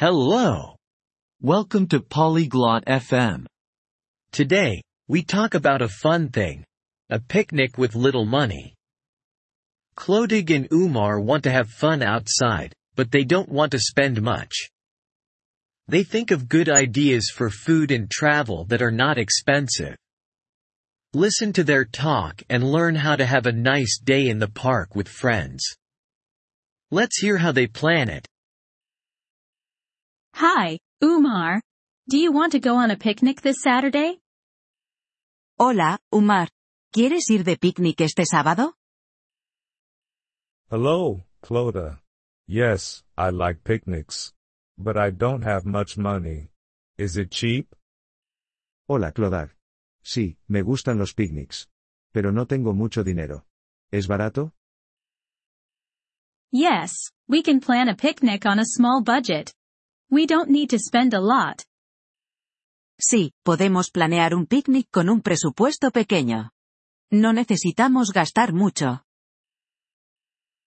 Hello. Welcome to Polyglot FM. Today, we talk about a fun thing. A picnic with little money. Clodig and Umar want to have fun outside, but they don't want to spend much. They think of good ideas for food and travel that are not expensive. Listen to their talk and learn how to have a nice day in the park with friends. Let's hear how they plan it. Hi, Umar. Do you want to go on a picnic this Saturday? Hola, Umar. ¿Quieres ir de picnic este sábado? Hello, Clodagh. Yes, I like picnics. But I don't have much money. Is it cheap? Hola, Clodagh. Sí, me gustan los picnics. Pero no tengo mucho dinero. ¿Es barato? Yes, we can plan a picnic on a small budget. We don't need to spend a lot. Sí, podemos planear un picnic con un presupuesto pequeño. No necesitamos gastar mucho.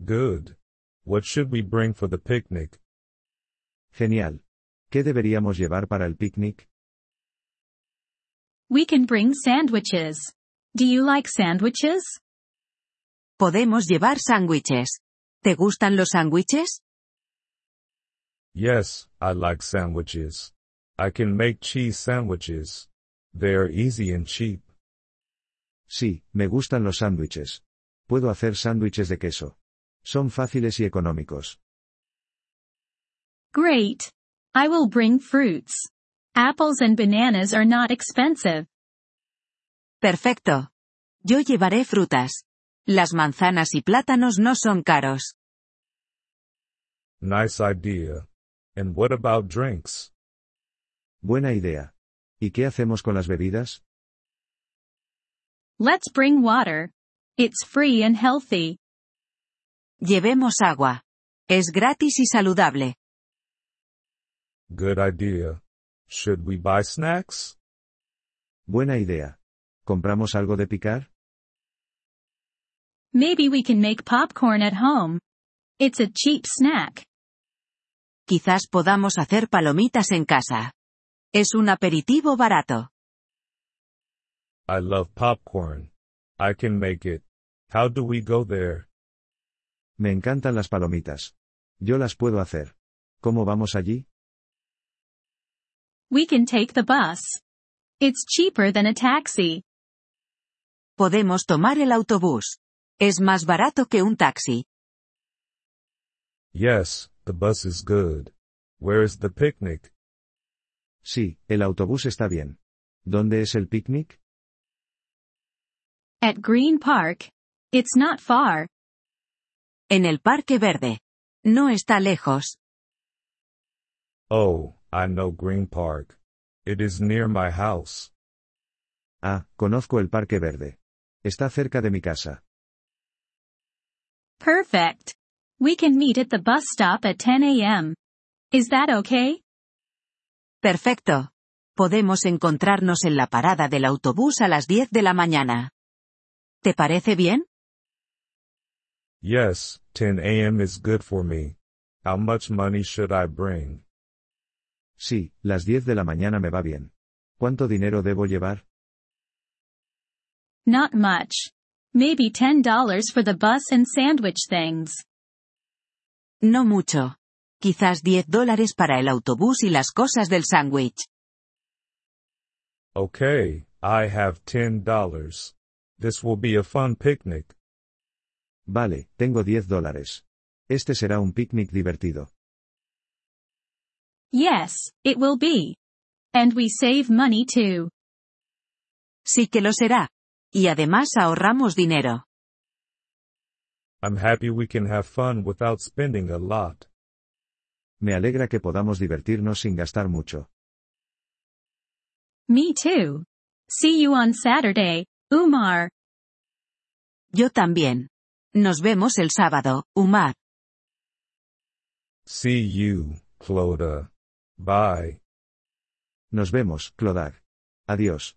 Good. What should we bring for the picnic? Genial. ¿Qué deberíamos llevar para el picnic? We can bring sandwiches. Do you like sandwiches? Podemos llevar sándwiches. ¿Te gustan los sándwiches? Yes, I like sandwiches. I can make cheese sandwiches. They are easy and cheap. Sí, me gustan los sándwiches. Puedo hacer sándwiches de queso. Son fáciles y económicos. Great. I will bring fruits. Apples and bananas are not expensive. Perfecto. Yo llevaré frutas. Las manzanas y plátanos no son caros. Nice idea. And what about drinks? Buena idea. ¿Y qué hacemos con las bebidas? Let's bring water. It's free and healthy. Llevemos agua. Es gratis y saludable. Good idea. Should we buy snacks? Buena idea. ¿Compramos algo de picar? Maybe we can make popcorn at home. It's a cheap snack. Quizás podamos hacer palomitas en casa. Es un aperitivo barato. I love popcorn. I can make it. How do we go there? Me encantan las palomitas. Yo las puedo hacer. ¿Cómo vamos allí? We can take the bus. It's cheaper than a taxi. Podemos tomar el autobús. Es más barato que un taxi. Yes, the bus is good. Where is the picnic? Sí, el autobús está bien. ¿Dónde es el picnic? At Green Park. It's not far. En el Parque Verde. No está lejos. Oh, I know Green Park. It is near my house. Ah, conozco el Parque Verde. Está cerca de mi casa. Perfect. We can meet at the bus stop at 10 a.m. Is that okay? Perfecto. Podemos encontrarnos en la parada del autobús a las 10 de la mañana. ¿Te parece bien? Yes, 10 a.m. is good for me. How much money should I bring? Sí, las 10 de la mañana me va bien. ¿Cuánto dinero debo llevar? Not much. Maybe $10 for the bus and sandwich things. No mucho. Quizás 10 dólares para el autobús y las cosas del sándwich. Okay, I have $10. This will be a fun picnic. Vale, tengo 10 dólares. Este será un picnic divertido. Yes, it will be. And we save money too. Sí que lo será. Y además ahorramos dinero. I'm happy we can have fun without spending a lot. Me alegra que podamos divertirnos sin gastar mucho. Me too. See you on Saturday, Umar. Yo también. Nos vemos el sábado, Umar. See you, Clodagh. Bye. Nos vemos, Clodagh. Adiós.